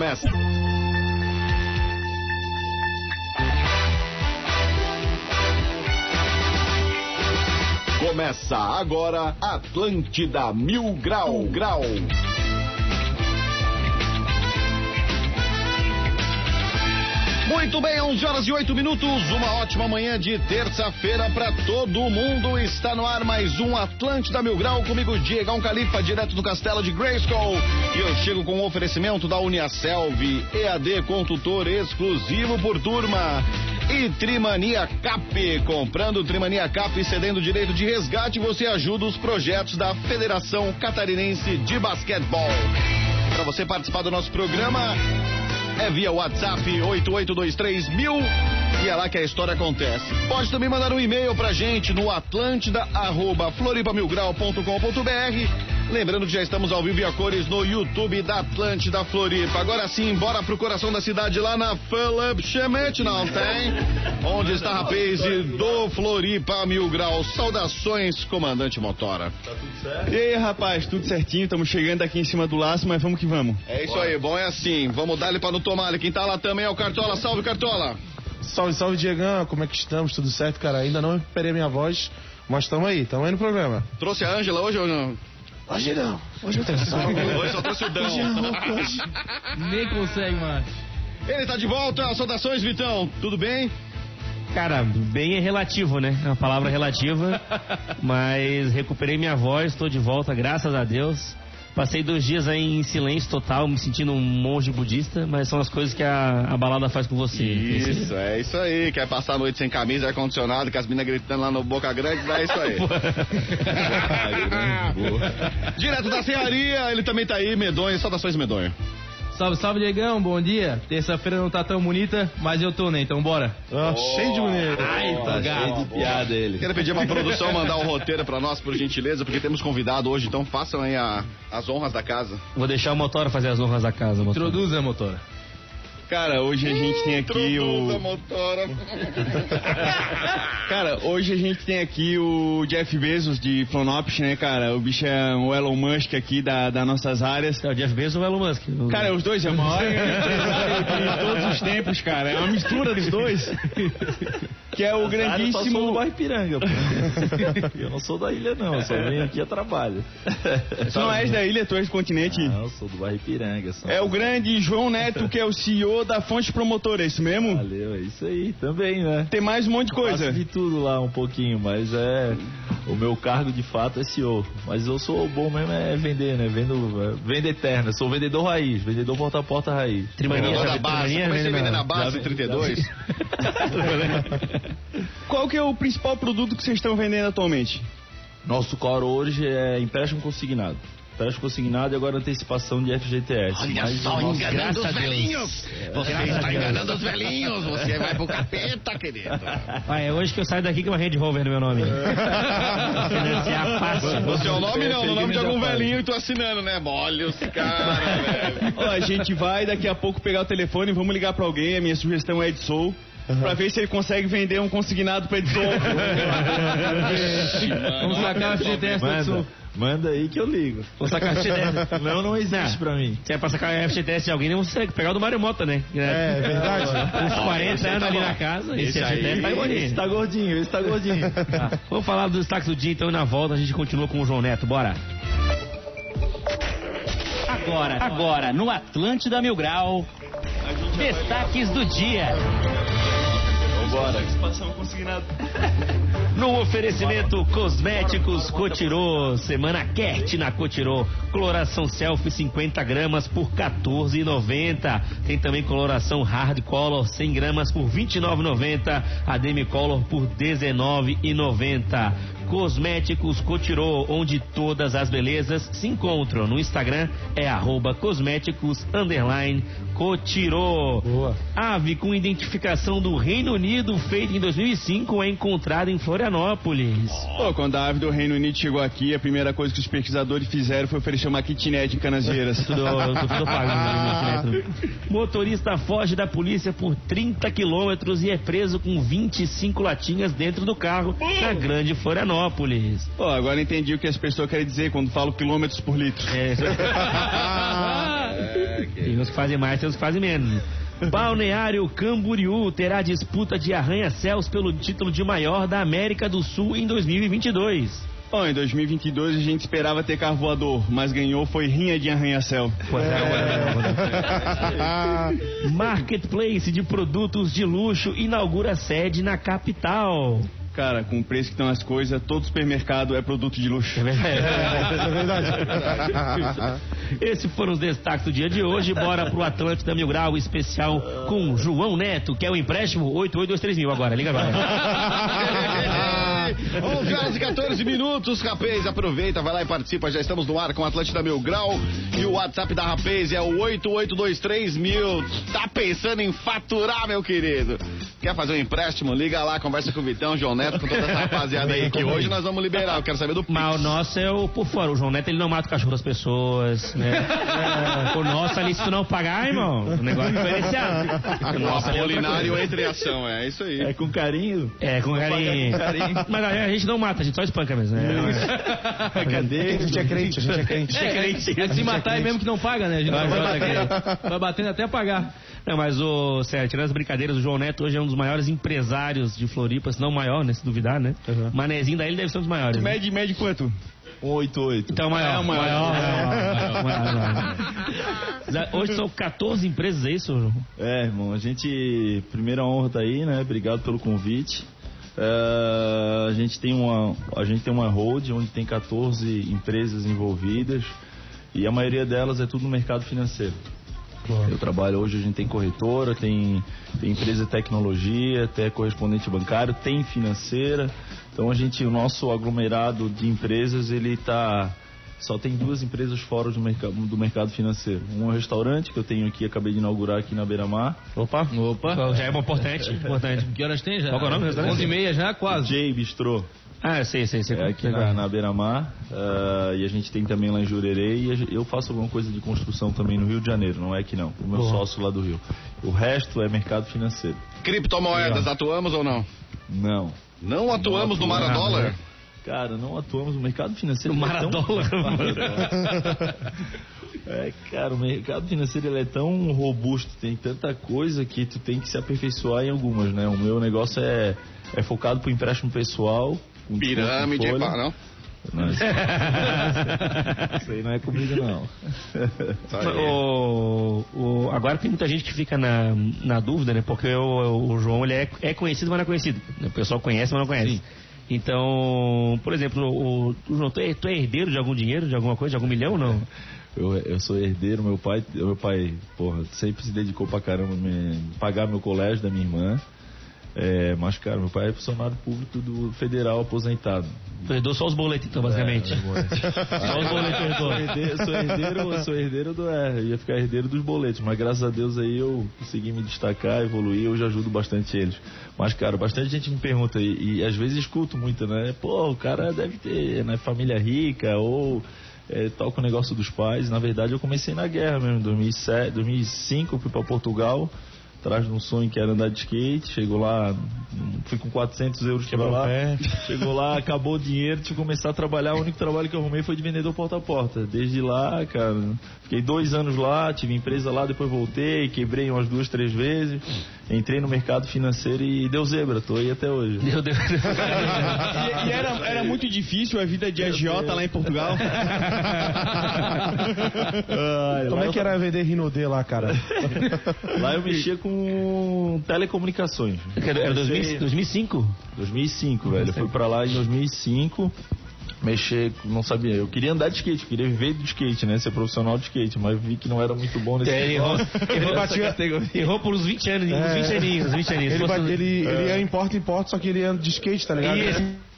Começa. Começa agora Atlântida Mil Grau Grau. Muito bem, 11 horas e 8 minutos, uma ótima manhã de terça-feira para todo mundo. Está no ar mais um Atlântida Mil Grau, comigo Diegão Califa, direto do castelo de Grayskull. E eu chego com o oferecimento da Uniaselv, EAD consultor exclusivo por turma. E Trimania Cap, comprando Trimania Cap e cedendo direito de resgate, você ajuda os projetos da Federação Catarinense de Basquetebol. Para você participar do nosso programa, é via WhatsApp 8823 mil e é lá que a história acontece. Pode também mandar um e-mail pra gente no atlântida@floripamilgrau.com.br. Lembrando que já estamos ao vivo e a cores no YouTube da Atlântida Floripa. Agora sim, bora pro coração da cidade lá na Philip Schmidt, não tem? Onde está a rapaz do Floripa Mil Grau. Saudações, comandante Motora. Tá tudo certo? E aí, rapaz, tudo certinho? Estamos chegando aqui em cima do laço, mas vamos que vamos. É isso aí, bom é assim. Vamos dar ele para no tomar. Quem tá lá também é o Cartola. Salve, Cartola. Salve, salve, Diegão. Como é que estamos? Tudo certo, cara? Ainda não recuperei minha voz, mas estamos aí, estamos aí no programa. Trouxe a Ângela hoje ou não? Hoje não. Hoje eu trouxe só. Hoje só trouxe o Dão. Hoje não, hoje. Nem consegue mais. Ele tá de volta. Saudações, Vitão. Tudo bem? Cara, bem é relativo, né? É uma palavra relativa. mas recuperei minha voz, estou de volta, graças a Deus. Passei dois dias aí em silêncio total, me sentindo um monge budista, mas são as coisas que a, a balada faz com você. Isso, é isso aí. Quer passar a noite sem camisa, ar-condicionado, com as meninas gritando lá no Boca Grande, dá isso aí. Direto da serraria, ele também tá aí, medonho. Saudações, medonho. Salve, salve, Diegão, bom dia. Terça-feira não tá tão bonita, mas eu tô, né? Então bora. Oh, cheio de bonito. Ai, tá cheio de piada ele. Quero pedir pra produção mandar o roteiro pra nós, por gentileza, porque temos convidado hoje, então façam aí a, as honras da casa. Vou deixar o Motora fazer as honras da casa, Motora. Introduza, Motora. Cara, hoje a gente tem aqui o. Motora. cara, hoje a gente tem aqui o Jeff Bezos de Flonopes, né, cara? O bicho é o Elon Musk aqui da, das nossas áreas. É o Jeff Bezos ou o Elon Musk? Cara, os dois é o maior empresário de todos os tempos, cara. É uma mistura dos dois. Que é o grandíssimo. Eu sou do bairro Piranga, pô. Eu não sou da ilha, não. Eu só venho aqui a trabalho. Tu não és da ilha, tu és do continente? Não, eu sou do bairro Piranga. É o grande João Neto, que é o CEO da Fonte Promotora, é isso mesmo? Valeu, é isso aí também, né? Tem mais um monte de coisa. Eu de tudo lá um pouquinho, mas é. O meu cargo de fato é CEO. Mas eu sou bom mesmo é vender, né? Vendo, venda eterna. Sou vendedor raiz, vendedor porta a porta raiz. Vendedor da base. Comecei vendendo na base já, 32. Já... Qual que é o principal produto que vocês estão vendendo atualmente? Nosso core hoje é empréstimo consignado. Empréstimo consignado e agora antecipação de FGTS. Olha Mas só, enganando os velhinhos. É, você está enganando os velhinhos. Você vai pro capeta, querido. Ah, é hoje que eu saio daqui com uma Range Rover no meu nome. Financiar fácil. O seu nome não, no nome de algum velhinho e tô assinando, né? Olha os caras, velho. Ó, a gente vai daqui a pouco pegar o telefone, vamos ligar pra alguém. A minha sugestão é Edsol. Uhum. Pra ver se ele consegue vender um consignado pra Edson. Vamos sacar o FGTS do Edson. Manda aí que eu ligo. Vou sacar o FGTS. Não, não existe não. pra mim. Se é pra sacar o FGTS de alguém, não consegue pegar o do Mário Mota, né? É, é verdade. Uns 40 anos tá ali na casa, esse, esse FGTS tá gordinho. Esse tá gordinho, esse tá gordinho. Tá. Vamos falar dos destaques do dia, então, e na volta a gente continua com o João Neto. Bora. Agora, agora, no Atlântida Mil Grau, destaques do dia. No oferecimento Cosméticos Cotirô, semana Kert na Cotirô, coloração selfie 50 gramas por 14,90. Tem também coloração hard color 100 gramas por 29,90. A Demicolor por 19,90. Cosméticos Cotirô, onde todas as belezas se encontram. No Instagram é arroba cosméticos underline Cotirô. Boa. Ave com identificação do Reino Unido, feita em 2005, é encontrada em Florianópolis. Pô, quando a ave do Reino Unido chegou aqui, a primeira coisa que os pesquisadores fizeram foi oferecer uma kitnet em Canasvieiras. tudo, tudo pago. Né, Motorista foge da polícia por 30 quilômetros e é preso com 25 latinhas dentro do carro na Grande Florianópolis. Florianópolis. Pô, agora entendi o que as pessoas querem dizer quando falam quilômetros por litro. É. Tem uns que fazem mais, tem uns que fazem menos. Balneário Camboriú terá disputa de arranha-céus pelo título de maior da América do Sul em 2022. Bom, em 2022 a gente esperava ter carro voador, mas ganhou foi rinha de arranha-céu. Marketplace de produtos de luxo inaugura sede na capital. Cara, com o preço que estão as coisas, todo supermercado é produto de luxo. É verdade. Esses foram os destaques do dia de hoje. Bora pro Atlântida Mil Grau especial com João Neto, que é o empréstimo 8823000 mil agora. Liga agora. 11 horas e 14 minutos, rapaz. Aproveita, vai lá e participa. Já estamos no ar com Atlântida Mil Grau. E o WhatsApp da Rapaz é o 8823 mil. Tá pensando em faturar, meu querido? Quer fazer um empréstimo? Liga lá, conversa com o Vitão, João Neto, com toda essa rapaziada aí que hoje nós vamos liberar. Eu quero saber do Pix. Mas o nosso é o por fora. O João Neto ele não mata o cachorro das pessoas, né? É, o nosso ali, se tu não pagar, irmão, o negócio é diferenciado. O O nosso é Apolinário coisa. entre ação, é isso aí. É com carinho. É, com carinho. Mas a gente não mata, a gente só espanca mesmo. Né? Cadê? A gente é crente, a gente é crente. É crente. É se matar e mesmo que não paga, né? A gente vai, batendo, vai batendo até pagar. Não, mas o Sérgio, tirando as brincadeiras, o João Neto hoje é um dos maiores empresários de Floripa, se não o maior, né? Se duvidar, né? Manezinho daí ele deve ser um dos maiores. né? Mede, mede quanto? 188. Então, maior. É o maior. maior, maior, maior, maior. Hoje são 14 empresas, é isso, João? É, irmão, a gente. Primeira honra tá aí, né? Obrigado pelo convite. É, a gente tem uma a gente tem uma hold onde tem 14 empresas envolvidas e a maioria delas é tudo no mercado financeiro. Eu trabalho hoje, a gente tem corretora, tem, tem empresa de tecnologia, até correspondente bancário, tem financeira. Então a gente, o nosso aglomerado de empresas, ele tá só tem duas empresas fora do, mercado do mercado financeiro. Um é um restaurante que eu tenho aqui, acabei de inaugurar aqui na Beira Mar. Opa. Opa. Já é importante, importante. Que horas tem já? Qual é o nome do restaurante? 11 e meia já, quase. J Bistrô. Ah, eu sei, sei, sei. É aqui na, na Beira-Mar. ah, e a gente tem também lá em Jurerê. E eu faço alguma coisa de construção também no Rio de Janeiro, não é que não. O meu sócio lá do Rio. O resto é mercado financeiro. Criptomoedas, atuamos ou não? Não. Não atuamos no Maradólar? Cara, não atuamos no mercado financeiro. No ele é tão- Maradólar. É, cara, o mercado financeiro ele é tão robusto, tem tanta coisa que tu tem que se aperfeiçoar em algumas, né? O meu negócio é, é focado pro empréstimo pessoal. Com Pirâmide, folha. pá, não? Não, isso... isso aí não é comigo, não. Tá aí. O, o- agora tem muita gente que fica na, na dúvida, né? Porque o, o João ele é, é conhecido, mas não é conhecido. O pessoal conhece, mas não conhece. Então, por exemplo, o, o João, tu é, tu é herdeiro de algum dinheiro, de alguma coisa, de algum milhão ou não? Eu, eu sou herdeiro, meu pai, meu pai, porra, sempre se dedicou pra caramba me pagar meu colégio da minha irmã. É, mas, cara, meu pai é funcionário público do federal aposentado. Tu herdou só os boletos, então, basicamente. só os boletos herdou. Sou herdeiro, sou herdeiro, sou herdeiro do. É, eu ia ficar herdeiro dos boletos, mas graças a Deus aí eu consegui me destacar, evoluir, hoje ajudo bastante eles. Mas, cara, bastante gente me pergunta e, e às vezes escuto muito, né? Pô, o cara deve ter né, família rica ou é, toca o negócio dos pais. Na verdade, eu comecei na guerra mesmo, em 2007, 2005, eu fui para Portugal. Atrás de um sonho que era andar de skate, chegou lá, fui com 400 euros o lá, pé. chegou lá, acabou o dinheiro, tive que começar a trabalhar. O único trabalho que eu arrumei foi de vendedor porta a porta. Desde lá, cara, fiquei dois anos lá, tive empresa lá, depois voltei, quebrei umas duas, três vezes, entrei no mercado financeiro e deu zebra, tô aí até hoje. Meu Deus. E, e era, era muito difícil a vida de agiota lá em Portugal. Como é que era vender Rinodê lá, cara? lá eu mexia com telecomunicações. Era 2000, Comecei- 2005? 2005, velho. Eu fui pra lá em 2005. Mexer, não sabia. Eu queria andar de skate, queria viver de skate, né? Ser profissional de skate, mas vi que não era muito bom nesse É, errou, errou, Nessa categoria. errou por uns 20 anos, uns 20 aninhos, uns 20 aninhos. Ele, fosse- ele, ele é em porta em porta, só que ele anda de skate, tá ligado? Isso.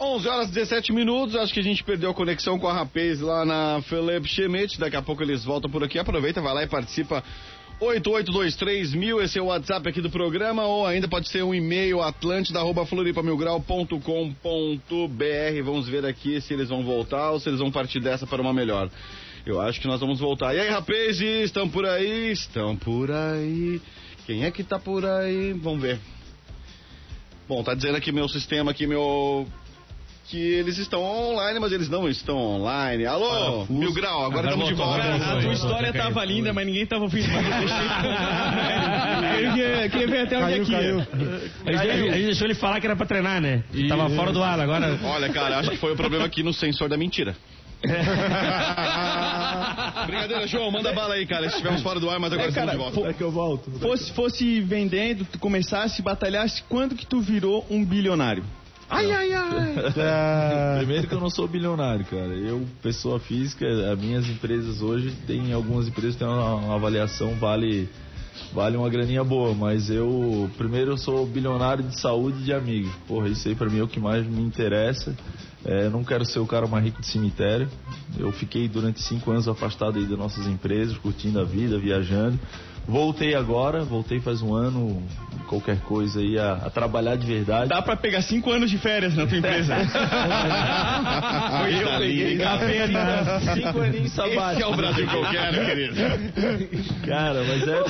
Onze horas e 17 minutos, acho que a gente perdeu a conexão com a Rapaz lá na Felipe Schmidt. Daqui a pouco eles voltam por aqui. Aproveita, vai lá e participa. 8823 mil, esse é o WhatsApp aqui do programa, ou ainda pode ser um e-mail atlântida.floripamilgrau.com.br. Vamos ver aqui se eles vão voltar ou se eles vão partir dessa para uma melhor. Eu acho que nós vamos voltar. E aí, rapazes, estão por aí? Estão por aí. Quem é que tá por aí? Vamos ver. Bom, tá dizendo aqui meu sistema aqui, meu que eles estão online, mas eles não estão online. Alô, Mil Grau, agora estamos de volta. Cara, a tua história tava linda, mas ninguém tava ouvindo. Eu queria, queria ver até onde é que ia. A gente, a gente deixou ele falar que era pra treinar, né? Tava fora do ar, agora. Olha, cara, acho que foi o problema aqui no sensor da mentira. Brincadeira, João, manda bala aí, cara. Estivemos fora do ar, mas agora É, cara, estamos de volta. É que eu volto. Fosse, fosse vendendo, tu começasse, batalhasse, quando que tu virou um bilionário? Ai, ai, ai. Primeiro que eu não sou bilionário, cara. Eu, pessoa física, as minhas empresas hoje tem algumas empresas que têm uma, uma avaliação vale vale uma graninha boa, mas eu primeiro eu sou bilionário de saúde e de amigos. Porra, isso aí pra mim é o que mais me interessa. É, não quero ser o cara mais rico de cemitério. Eu fiquei durante cinco anos afastado aí das nossas empresas, curtindo a vida, viajando. Voltei agora, voltei faz um ano, qualquer coisa aí, a, a trabalhar de verdade. Dá pra pegar cinco anos de férias na tua empresa. Foi eu peguei. Apenas cinco aninhos Esse é sabáticos. o Brasil que eu quero, querido. Cara, mas é.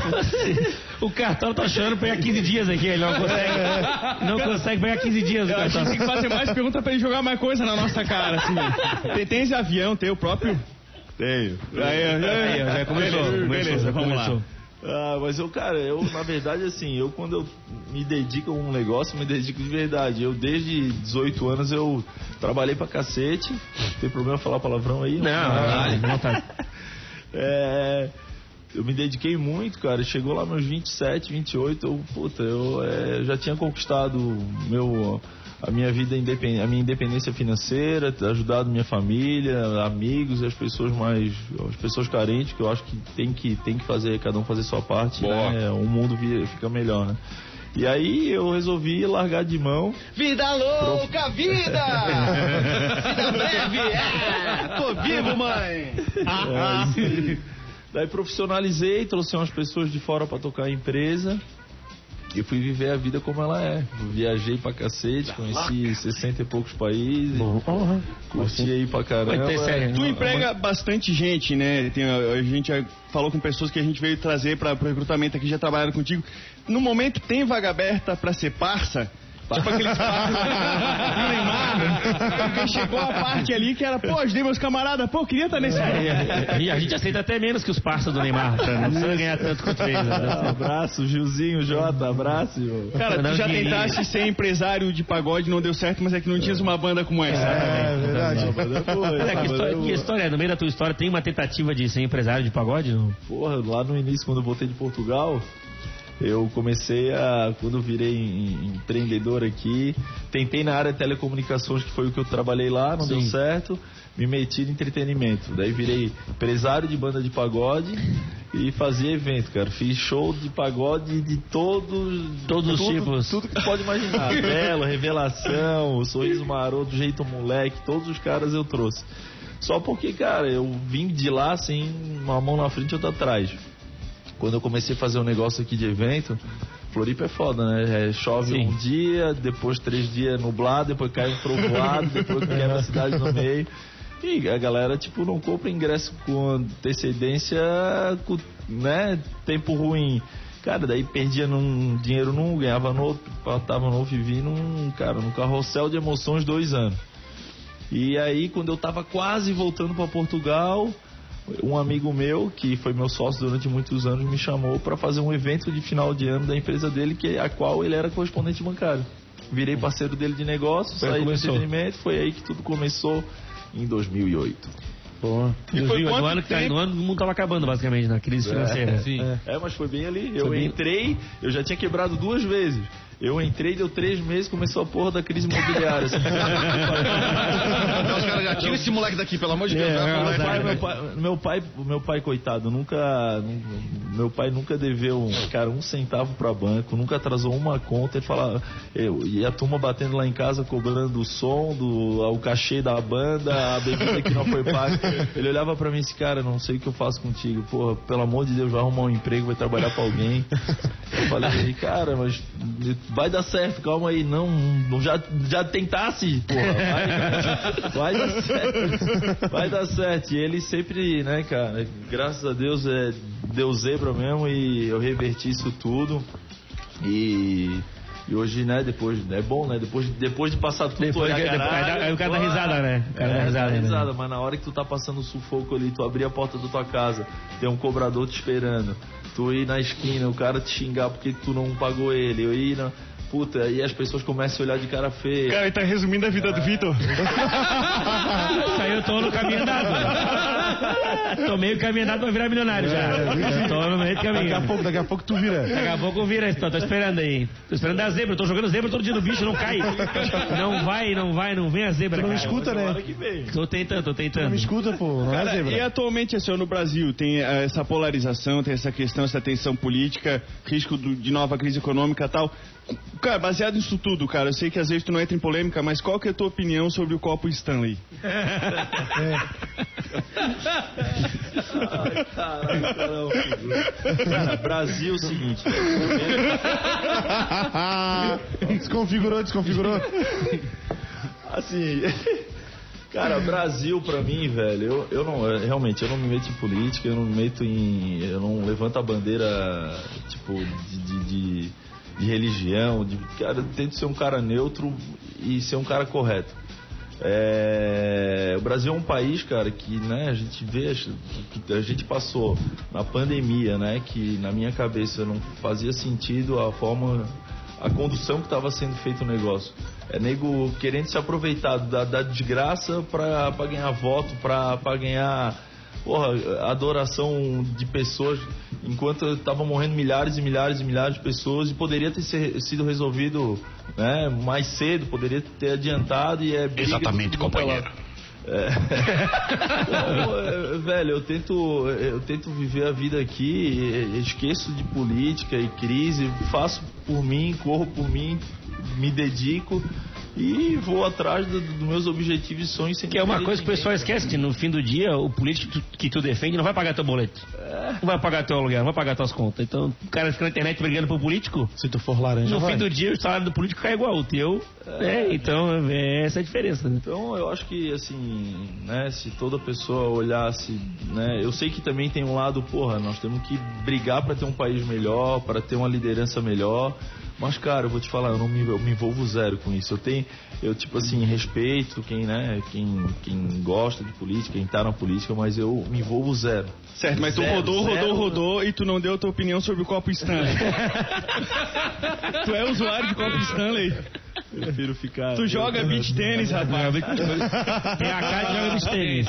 O cartão tá chorando pra pegar 15 dias aqui, ele não consegue. Não consegue pegar 15 dias o A gente cartão. tem que fazer mais perguntas pra ele jogar mais coisa na nossa cara, assim. Tem, tens avião teu próprio? Tenho. Aí, Aí, ó, já começou, Beleza, já vamos começou. lá. Ah, mas eu, cara, eu, na verdade, assim, eu quando eu me dedico a um negócio, me dedico de verdade. Eu, desde 18 anos, eu trabalhei pra cacete. Tem problema falar palavrão aí? Não, Ah, não, não tá. É, eu me dediquei muito, cara. Chegou lá meus 27, 28, eu, puta, eu é, já tinha conquistado meu, a minha vida independente, a minha independência financeira, ajudado minha família, amigos e as pessoas mais, as pessoas carentes, que eu acho que tem que tem que fazer cada um fazer sua parte, Boa. né? O mundo fica melhor, né? E aí eu resolvi largar de mão. Vida louca, vida! Vida breve! É, tô vivo, mãe! É, Daí profissionalizei, trouxe umas pessoas de fora pra tocar a empresa e fui viver a vida como ela é. Viajei pra cacete, conheci 60 e poucos países, curti aí pra caramba. Série, Tu emprega bastante gente, né? Tem, a, a gente falou com pessoas que a gente veio trazer para o recrutamento aqui, já trabalharam contigo. No momento, tem vaga aberta para ser parça? Tipo aqueles parças do Neymar. Porque chegou a parte ali que era, pô, ajudei meus camaradas, pô, queria estar nesse É, E a gente aceita até menos que os parceiros do Neymar, tá? não precisa ganhar tanto quanto eles. né? Abraço, Gilzinho, Jota, abraço. meu. Cara, Não, tu já tentaste ser empresário de pagode, não deu certo, mas é que não tinhas uma banda como essa. é verdade. É, que, história, que história é? No meio da tua história tem uma tentativa de ser empresário de pagode? Não? Porra, lá no início, quando eu voltei de Portugal, eu comecei a. Quando virei em- empreendedor aqui, tentei na área de telecomunicações, que foi o que eu trabalhei lá, não deu certo. Me meti no entretenimento. Daí virei empresário de banda de pagode e fazia evento, cara. Fiz show de pagode de todos. Todos os tipos. Tudo que pode imaginar. Belo, revelação, sorriso maroto, jeito moleque, todos os caras eu trouxe. Só porque, cara, eu vim de lá sem uma mão na frente e outra atrás. Quando eu comecei a fazer um negócio aqui de evento, Floripa é foda, né? É, chove Sim. um dia, depois três dias nublado, depois cai um trovoado, depois quebra a cidade no meio. E a galera, tipo, não compra ingresso com antecedência, com, né? Tempo ruim. Cara, daí perdia num dinheiro num, ganhava no outro, tava no outro e vi num, cara, num carrossel de emoções dois anos. E aí, quando eu tava quase voltando para Portugal, um amigo meu, que foi meu sócio durante muitos anos, me chamou para fazer um evento de final de ano da empresa dele, que a qual ele era correspondente bancário. Virei parceiro dele de negócio, Foi aí saí do entretenimento, foi aí que tudo começou em 2008. Boa. E foi? No ano, que tá, no ano o mundo tava acabando, basicamente, na crise financeira. Sim. É, mas foi bem ali. Eu Foi bem- entrei, eu já tinha quebrado duas vezes. Eu entrei, deu três meses, começou a porra da crise imobiliária. assim. Então, os caras já tiram esse moleque daqui, pelo amor de Deus. É, meu, pai, meu, pai, meu pai, meu pai, coitado, nunca. Meu pai nunca deveu, um, cara, um centavo pra banco, nunca atrasou uma conta. Ele falava. Eu, e a turma batendo lá em casa, cobrando o som, do, o cachê da banda, a bebida que não foi paga. Ele olhava pra mim e disse, cara, não sei o que eu faço contigo. Porra, pelo amor de Deus, vai arrumar um emprego, vai trabalhar pra alguém. Eu falei, cara, mas vai dar certo, calma aí. Não, não já, já tentasse, porra. Vai, vai dar certo. Vai dar certo. E ele sempre, né, cara, graças a Deus, é, deu zebra mesmo e eu reverti isso tudo. E E hoje, né, depois, é bom, né? Depois, depois de passar tudo, Depois olhar, que- depois- caralho, aí dá- aí o cara dá risada, né? O cara dá É, risada, né? risada, mas na hora que tu tá passando sufoco ali, tu abrir a porta da tua casa, tem um cobrador te esperando, tu ir na esquina, o cara te xingar porque tu não pagou ele, eu ir na... Puta, aí as pessoas começam a olhar de cara feia. Cara, ele tá resumindo a vida do Vitor. Saiu, eu tô no caminho andado. tô meio caminho andado pra virar milionário já. Tô no meio do Daqui a caminho. pouco, daqui a pouco tu vira. Daqui a pouco vira isso, tô esperando aí. Tô esperando a zebra, tô jogando zebra todo dia no bicho, não cai. Não vai, não vai, não vem a zebra. Tu não cara. escuta, né? Tô tentando, tô Tu não tentando. me escuta, pô. Não é Cara, zebra. e atualmente, assim, no Brasil, tem eh, essa polarização, tem essa questão, essa tensão política, risco do- de nova crise econômica e tal. Cara, baseado nisso tudo, cara, eu sei que às vezes tu não entra em polêmica, mas qual que é a tua opinião sobre o copo Stanley? Ai, caralho, caramba. Cara, Brasil é o seguinte, desconfigurou, desconfigurou. assim, cara, Brasil pra mim, velho, eu, eu não, realmente, eu não me meto em política, eu não me meto em, eu não levanto a bandeira, tipo, de, de, de- de religião, de, cara, eu tento ser um cara neutro e ser um cara correto. É, o Brasil é um país, cara, que né, a gente vê, que a gente passou na pandemia, né, que na minha cabeça não fazia sentido a forma, a condução que estava sendo feito o negócio. É nego querendo se aproveitar da, da desgraça para ganhar voto, para ganhar porra, adoração de pessoas, enquanto estavam morrendo milhares e milhares e milhares de pessoas e poderia ter ser- sido resolvido né, mais cedo, poderia ter adiantado e é Exatamente, é companheiro. É. É, velho, eu tento, eu tento viver a vida aqui, esqueço de política e crise, faço por mim, corro por mim, me dedico e vou atrás do- dos meus objetivos e sonhos sem Que é uma coisa que o pessoal esquece, que no fim do dia, o político que tu, que tu defende não vai pagar teu boleto. Não vai pagar teu aluguel, não vai pagar tuas contas. Então, o cara fica na internet brigando pro político, Se tu for laranja, no vai. fim do dia o salário do político cai igual o teu. É, então, é essa a diferença. né? Então eu acho que assim, né, se toda pessoa olhasse, né, eu sei que também tem um lado, porra, nós temos que brigar para ter um país melhor, para ter uma liderança melhor. Mas cara, eu vou te falar, eu não me, eu me envolvo zero com isso. Eu tenho, eu tipo assim, respeito quem, né, quem, quem gosta de política, quem tá na política, mas eu me envolvo zero. Certo, mas tu Zero, rodou, rodou, zero. rodou e tu não deu a tua opinião sobre o copo Stanley. tu é usuário de copo Stanley? Prefiro ficar. Tu joga beach tênis, rapaz. Tem a cara de joga beach tênis.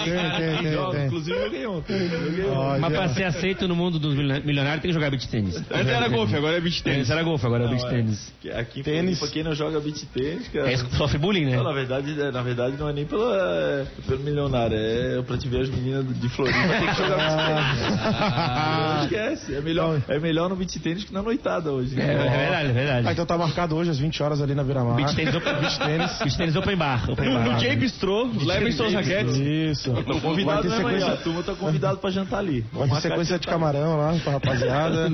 Inclusive eu joguei ontem. Mas pra ser aceito no mundo dos milionários tem que jogar beach tênis. Antes era golfe, agora é beach tênis. era golfe, agora é beach é. tênis. Aqui Tênis. Quem não joga beat tênis, cara. É isso que sofre bullying, né? Na verdade, é, na verdade não é nem pela, é, pelo milionário, é pra te ver as meninas de Floripa tem que jogar beat tênis. Não esquece, é melhor, é melhor no beat tênis que na noitada hoje. É, é verdade, é verdade. Ah, então tá marcado hoje às 20 horas ali na Beira-Mar. Beach tênis, open, beach tênis, beach tênis open bar. Open bar. No J Bistrô, levem suas raquetes. Isso. Tô Vai convidado ter mesmo aí, ó. A sequência, turma tá convidado pra jantar ali. vai ter sequência de camarão lá pra rapaziada.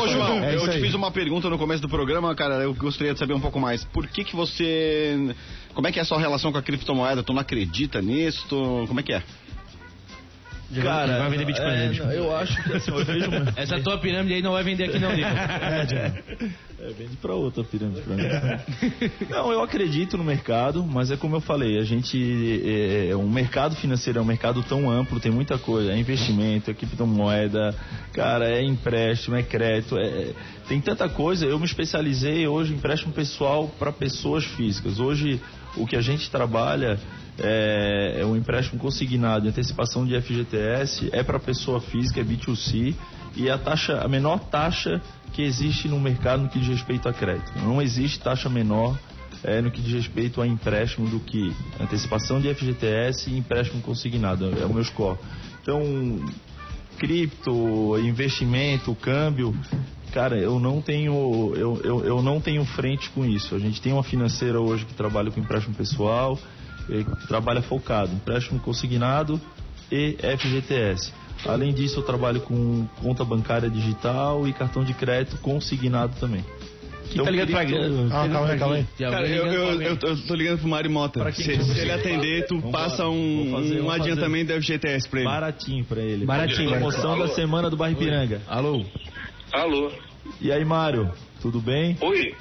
Ô, João, é eu te aí. fiz uma pergunta no começo do programa, cara. Eu gostaria de saber um pouco mais. Por que que você. Como é que é a sua relação com a criptomoeda? Tu não acredita nisso? Tu- Como é que é? Cara, vai vender Bitcoin, né, é, Bitcoin. eu acho que assim, eu vejo Essa tua pirâmide aí não vai vender aqui não, Nico. É, vende pra outra pirâmide pra mim. Não, eu acredito no mercado, mas é como eu falei, a gente. É, é, o mercado financeiro é um mercado tão amplo, tem muita coisa. É investimento, é criptomoeda, cara, é empréstimo, é crédito, é, tem tanta coisa. Eu me especializei hoje em empréstimo pessoal para pessoas físicas. Hoje, o que a gente trabalha é, é um empréstimo consignado antecipação de FGTS, é para pessoa física, é B2C, e é a taxa, a menor taxa que existe no mercado no que diz respeito a crédito. Não existe taxa menor é, no que diz respeito a empréstimo do que antecipação de FGTS e empréstimo consignado. É o meu score. Então, cripto, investimento, câmbio, cara, eu não tenho eu, eu, eu não tenho frente com isso. A gente tem uma financeira hoje que trabalha com empréstimo pessoal, eh, que trabalha focado, empréstimo consignado e FGTS. Além disso, eu trabalho com conta bancária digital e cartão de crédito consignado também. Quem tá ligado pra... cripto- Ah, calma aí, calma aí. Cara, eu, ligando eu, eu, eu tô ligando pro Mário Mota. Se, se ele atender, tu Vamos passa um, fazer, um vou fazer. adiantamento da FGTS pra ele. Baratinho pra ele. Baratinho, Promoção da semana do Bairro Ipiranga. Alô? Alô? E aí, Mário, tudo bem? Oi?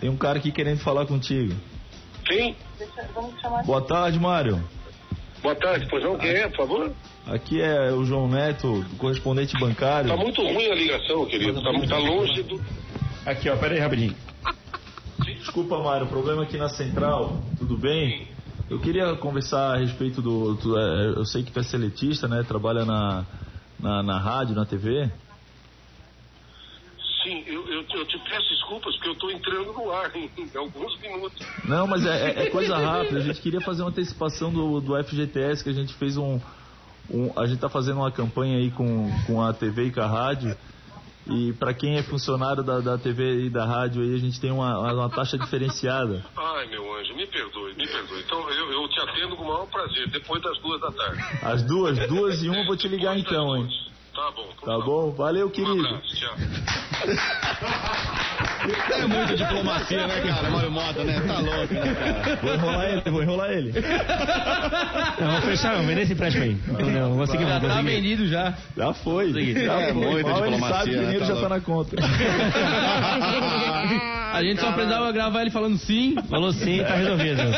Tem um cara aqui querendo falar contigo. Quem? Boa tarde, Mário. Boa tarde, pois não, quem é, por favor? Aqui é o João Neto, correspondente bancário. Tá muito ruim a ligação, querido. Tá, tá longe do. Aqui, ó, pera aí rapidinho. Desculpa, Mário, problema aqui na central, tudo bem? Eu queria conversar a respeito do. tu é, eu sei que tu é seletista, né? Trabalha na, na, na rádio, na TV. Sim, eu, eu, eu te peço desculpas porque eu tô entrando no ar em, em alguns minutos. Não, mas é, é- é coisa rápida. A gente queria fazer uma antecipação do, do FGTS, que a gente fez um. um- a gente tá fazendo uma campanha aí com, com a TV e com a rádio. E para quem é funcionário da, da TV e da rádio aí, a gente tem uma, uma taxa diferenciada. Ai, meu anjo, me perdoe, me perdoe. Então eu, eu te atendo com o maior prazer, depois das duas da tarde. As duas, duas e uma, eu vou te ligar Depois então, hein? Tá bom. então Tá bom? Valeu, Um querido. abraço, tchau. É muita diplomacia, né, cara? Mário Mota, né? Tá louco, né, cara? Vou enrolar ele, vou enrolar ele. Não, vou fechar, não, vender esse empréstimo aí. Não, não, vou seguir, Já tá vendido já. Já foi. Consegui. Já É, foi. muita Mal ele diplomacia, sabe que o né? dinheiro Tá já tá na conta. A gente só precisava gravar ele falando sim. Falou sim, tá resolvido.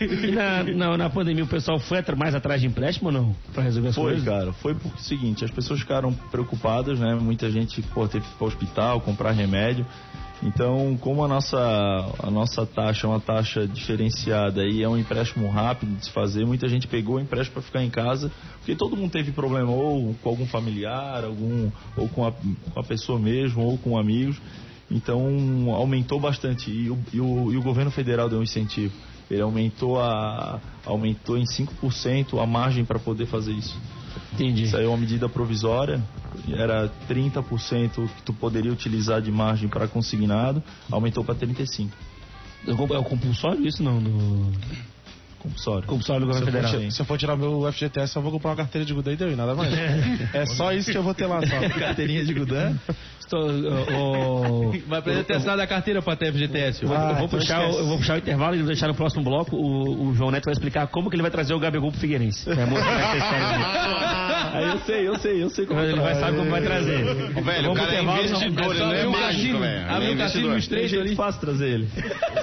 E na, na, na pandemia o pessoal foi mais atrás de empréstimo ou não? Pra resolver as Foi, coisas? cara. Foi porque o seguinte, as pessoas ficaram preocupadas, né? Muita gente pô, teve que ir para o hospital, comprar remédio. Então, como a nossa, a nossa taxa é uma taxa diferenciada e é um empréstimo rápido de se fazer, muita gente pegou o empréstimo para ficar em casa, porque todo mundo teve problema ou com algum familiar, algum, ou com a, com a pessoa mesmo, ou com amigos. Então, aumentou bastante e o, e o, e o governo federal deu um incentivo. Ele aumentou, a, aumentou em 5% a margem para poder fazer isso. Entendi. Saiu uma medida provisória, era 30% que tu poderia utilizar de margem para consignado, aumentou para 35%. É o compulsório isso não? Do... Compulsório. Compulsório do governo for, federal. ti- se eu for tirar meu FGTS, eu vou comprar uma carteira de Gudã e deu, e nada mais. É só isso que eu vou ter lá só. Carteirinha de Gudan? Estou, ô, ô, Vai aprender a ter assinado a carteira pra ter FGTS. eu, vou, Ah, eu, vou então puxar, eu vou puxar o intervalo e vou deixar no próximo bloco. O, o João Neto vai explicar como que ele vai trazer o Gabigol pro Figueirense. É muito. Aí eu sei, eu sei, eu sei como Ele vai saber como vai trazer. Velho, o cara é investidor, ele não é mágico, cassino, velho. É abrir um cassino investidor. no Tem estreito ali. fácil trazer ele.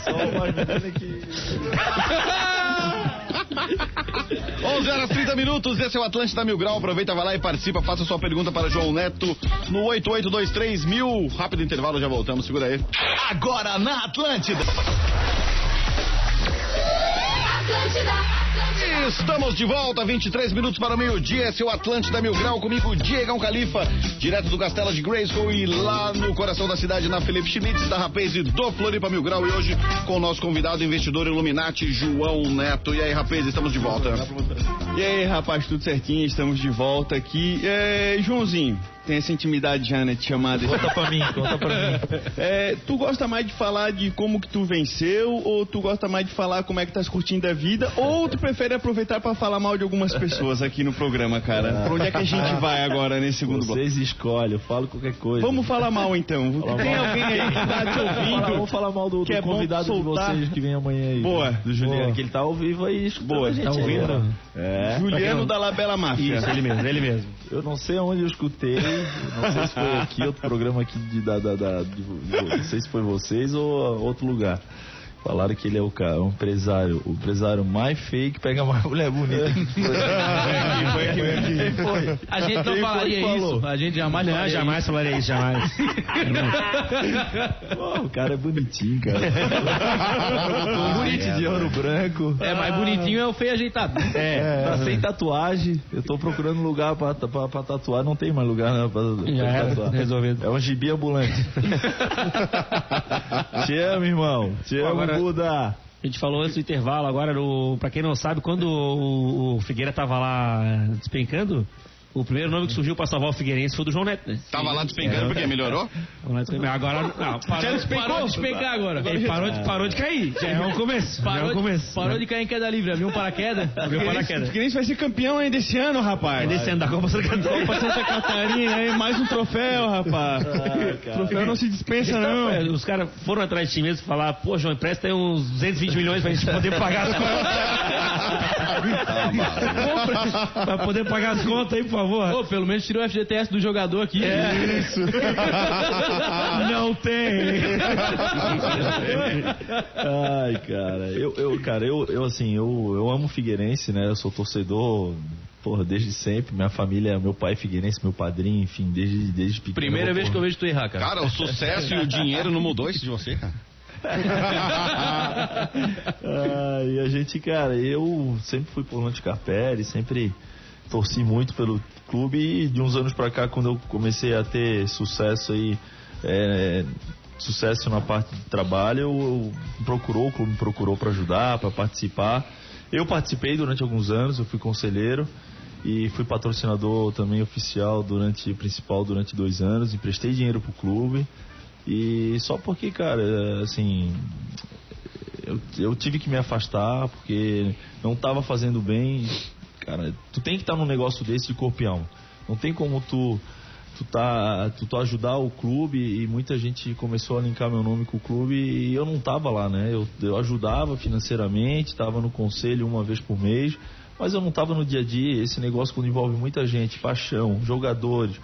Só uma menina que... 11 horas 30 minutos, esse é o Atlântida Mil Grau. Aproveita, vai lá e participa. Faça sua pergunta para João Neto no 8823 mil. Rápido intervalo, já voltamos. Segura aí. Agora na Atlântida. Estamos de volta, 23 minutos para o meio-dia. Esse é o Atlântida Mil Grau, comigo, Diegão Califa, direto do Castelo de Grayskull e lá no coração da cidade, na Felipe Schmitz, da Rapaz e do Floripa Mil Grau. E hoje com o nosso convidado, investidor Illuminati, João Neto. E aí, Rapaz, estamos de volta. E aí, rapaz, tudo certinho? Estamos de volta aqui. É, Joãozinho, tem essa intimidade já, né, desse... Conta pra mim, conta pra mim. É, tu gosta mais de falar de como que tu venceu, ou tu gosta mais de falar como é que tá curtindo a vida, ou tu prefere aproveitar pra falar mal de algumas pessoas aqui no programa, cara? Pra onde é que a gente vai agora nesse segundo bloco? Vocês escolhem, eu falo qualquer coisa. Vamos falar mal então. Falar Tem mal. alguém aí que tá te ouvindo? Vamos falar mal do, que do é convidado de vocês que vem amanhã aí. Boa. Do Juliano, Boa. que ele tá ao vivo aí. escutando Boa, gente tá ouvindo? É. Juliano da Labela Máfia. Isso, ele mesmo, ele mesmo. Eu não sei onde eu escutei, não sei se foi aqui, outro programa aqui de, da, da, da- de- de- não sei se foi vocês ou outro lugar. Falaram que ele é o cara, o empresário, o empresário mais feio que pega mais mulher bonita. Foi aqui, foi aqui. Quem foi? A gente não Quem foi falaria falou? isso. A gente jamais Não, falaria jamais falaria isso, jamais. Pô, o cara é bonitinho, cara. Bonito de ouro branco. isso. É, mais bonitinho é o feio ajeitado. É, tá sem tatuagem. Eu tô procurando lugar pra, pra, pra tatuar, não tem mais lugar né, pra, pra Já tatuar. resolvido. É um gibi ambulante. Te amo, irmão. Te amo, agora- Buda. A gente falou antes do intervalo, agora, no, pra quem não sabe, quando o, o Figueira tava lá despencando, o primeiro nome que surgiu pra salvar o Figueirense foi o do João Neto, né? Tava lá despencando porque melhorou? O Agora, não, parou, Parou de despencar agora. ele parou de, parou de cair, já é um começo, já é Parou, um começo. parou de cair em queda livre. Abriu um paraquedas. Abriu o O paraquedas. Figueirense vai ser campeão ainda esse ano, rapaz. É desse ano da Copa Santa Catarina. Copa Santa Catarina, aí mais um troféu, rapaz. troféu não se dispensa, não. É, Os caras foram atrás de ti mesmo e falar, pô, João, empresta aí uns 220 milhões pra gente poder pagar as contas. pra poder pagar as contas aí, por favor. Pô, pelo menos tirou o FGTS do jogador aqui. É. Isso. Não tem. Ai, cara, eu, eu cara, eu, eu assim, eu, eu amo Figueirense, né? Eu sou torcedor, porra, desde sempre. Minha família, meu pai é Figueirense, meu padrinho, enfim, desde, desde pequeno. Primeira vez que eu porra. vejo tu errar, cara. Cara, o sucesso e o dinheiro não mudou isso de você, cara? Ah, e a gente, cara, eu sempre fui por Lante Carperi, sempre torci muito pelo clube e de uns anos pra cá, quando eu comecei a ter sucesso aí, é, sucesso na parte de trabalho, eu, eu procurou, o clube me procurou para ajudar, para participar. Eu participei durante alguns anos, eu fui conselheiro e fui patrocinador também oficial durante principal durante dois anos, emprestei dinheiro pro clube e só porque, cara, assim, eu, eu tive que me afastar porque não estava fazendo bem. Cara, tu tem que estar num negócio desse de alma. Não tem como tu tu tá tu, tu ajudar o clube e muita gente começou a linkar meu nome com o clube e eu não tava lá, né? Eu, eu ajudava financeiramente, estava no conselho uma vez por mês, mas eu não tava no dia a dia. Esse negócio quando envolve muita gente, paixão, jogadores,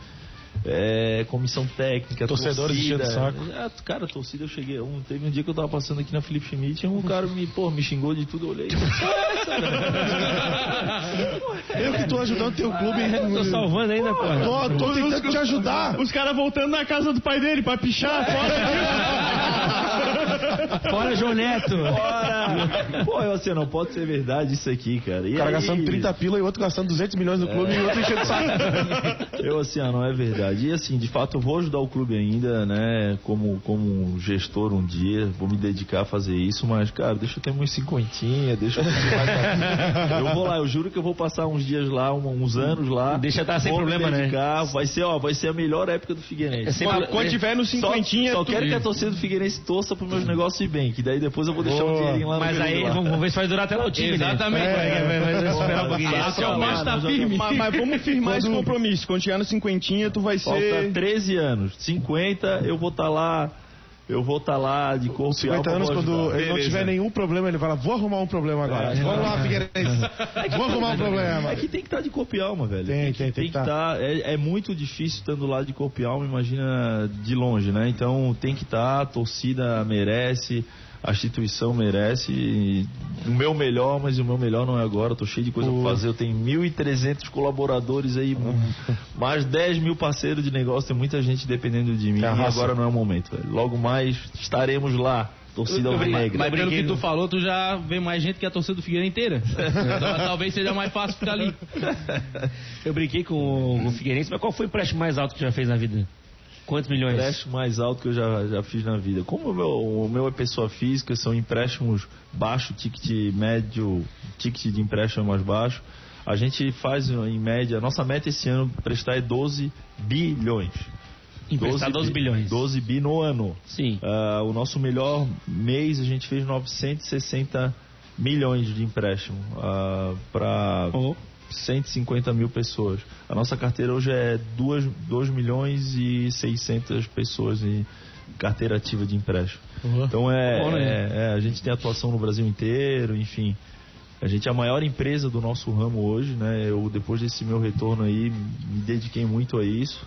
é, comissão técnica, Torcedores torcida. o saco. É, cara, torcida, eu cheguei. Um, teve um dia que eu tava passando aqui na Felipe Schmidt e um cara me, pô, me xingou de tudo, eu olhei. Eu que tô ajudando teu clube. Tô salvando ainda, pô. Tô, tô tentando te ajudar. Os caras voltando na casa do pai dele pra pichar fora. Fora João Neto. Bora! Pô, eu assim, não pode ser verdade isso aqui, cara. E O cara aí, gastando 30 pila e outro gastando 200 milhões no clube e outro enchendo o saco. Eu assim, ah, não é verdade. E assim, de fato, eu vou ajudar o clube ainda, né? Como, como gestor um dia, vou me dedicar a fazer isso, mas, cara, deixa eu ter uns cinquentinha, deixa eu fazer mais. Eu vou lá, eu juro que eu vou passar uns dias lá, uns anos lá. Deixa tá sem problema, né? dedicar, Vai ser, ó, vai ser a melhor época do Figueirense. É sempre- Quando tiver no Só, cinquentinha, só tu- quero que a torcida do Figueirense torça pros meus negócios ir bem, que daí depois eu vou deixar um Boa. dinheirinho lá no Mas aí, lá. vamos, ver se vai durar até lá o time, Exatamente. né? É, vai, vai, esperar um pouquinho. Esse é o macho tá firme. Mas, mas vamos firmar esse compromisso. Quando chegar no cinquentinha, tu vai Falta ser... 13 anos. 50, eu vou estar lá. Eu vou estar lá de corpo e 50 alma, anos, quando ele não tiver nenhum problema, ele vai lá, vou arrumar um problema agora. Vamos lá, Figueirense. Vou arrumar um problema. É que tem que estar de corpo e alma, velho. Tem, tem, tem Tem que que estar. É, é muito difícil estando lá de corpo e alma, imagina de longe, né? Então tem que estar, a torcida merece, a instituição merece. O meu melhor, mas o meu melhor não é agora. Eu tô cheio de coisa pra fazer. Eu tenho 1.300 colaboradores aí, mais 10 mil parceiros de negócio. Tem muita gente dependendo de mim. E agora não é o momento, velho. Logo mais estaremos lá, torcida alvinegra. Mas pelo que tu falou, tu já vê mais gente que a torcida do Figueira inteira. Então, talvez seja mais fácil ficar ali. Eu brinquei com o, com o Figueirense, mas qual foi o empréstimo mais alto que já fez na vida? Quantos milhões? empréstimo mais alto que eu já, já fiz na vida. Como o meu, o meu é pessoa física, são empréstimos baixo, ticket médio, ticket de empréstimo mais baixo. A gente faz em média, nossa meta esse ano prestar é 12 bilhões. Emprestar 12 bi- bilhões. 12 bi no ano. Sim. Ah, o nosso melhor mês a gente fez 960 milhões de empréstimo para Oh. 150 mil pessoas. A nossa carteira hoje é 2, 2 milhões e 600 pessoas em carteira ativa de empréstimo. Então é, Bom, né? é- é, a gente tem atuação no Brasil inteiro, enfim. A gente é a maior empresa do nosso ramo hoje, né? Eu depois desse meu retorno aí me dediquei muito a isso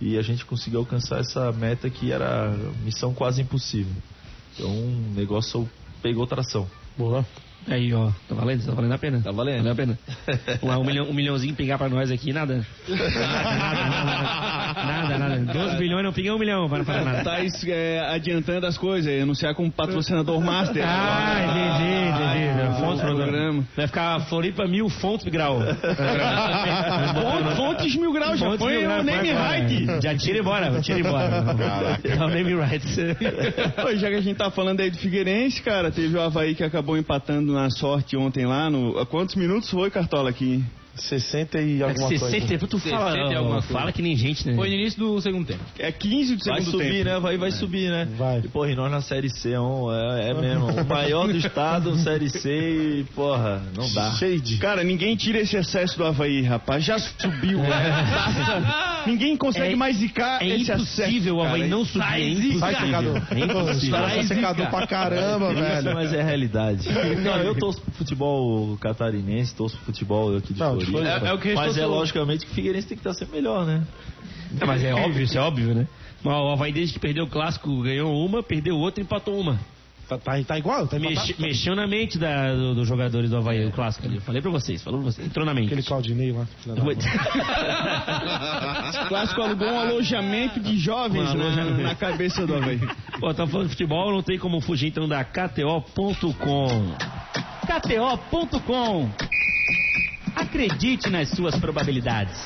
e a gente conseguiu alcançar essa meta que era missão quase impossível. Então o negócio pegou tração. Boa. Aí, ó, tá valendo? Tá valendo a pena. Tá valendo. Valeu a pena. Um, milhão, um milhãozinho pegar pra nós aqui, nada. Nada, nada, nada. nada, nada. 12 bilhões, não peguei um milhão para fazer nada. Tá é, adiantando as coisas, é, anunciar como patrocinador master. Ah, entendi, entendi. Fontes programa. programa. Vai ficar Floripa Mil Fontes Grau. Fontes, mil graus, já Mil o name right. Já tira embora, tira embora. É o name rights. Pô, já que a gente tá falando aí do Figueirense, cara, teve o Havaí que acabou empatando na sorte ontem lá. No, quantos minutos foi, Cartola, aqui? 60 e alguma coisa. 60, tu fala, 60 e alguma fala coisa. que nem gente, né? Foi no início do segundo tempo. É 15 do Vai segundo subir, tempo. né? Vai, vai subir, né? Vai. E, porra, e nós na Série C, é, um- é, é mesmo. O maior do estado, Série C, e, porra, não dá. Cheio de. Cara, ninguém tira esse excesso do Havaí, rapaz. Já subiu. Taça. Ninguém consegue É- mais zicar É esse impossível o acesso. Havaí cara. não subir. É impossível. Sai, secador. É impossível. Sai, secador pra caramba, velho. mas é a realidade. Não, eu torço pro futebol catarinense, torço pro futebol aqui de Não, Floripa. É- é o que mas é logicamente que o Figueirense tem que estar sempre melhor, né? É, mas é óbvio, isso é óbvio, né? O Havaí desde que perdeu o clássico ganhou uma, perdeu outra e empatou uma. Tá, tá, tá igual? Tá empatado? Mexe- mexeu na mente da- do- dos jogadores do Havaí, o clássico ali. Eu falei pra vocês, falou pra vocês. Entrou na mente. Aquele Claudinei lá. O clássico alugou um alojamento de jovens Um na, alojamento. na cabeça do Havaí. Pô, tá falando de futebol, não tem como fugir então da KTO.com. KTO.com. Acredite nas suas probabilidades.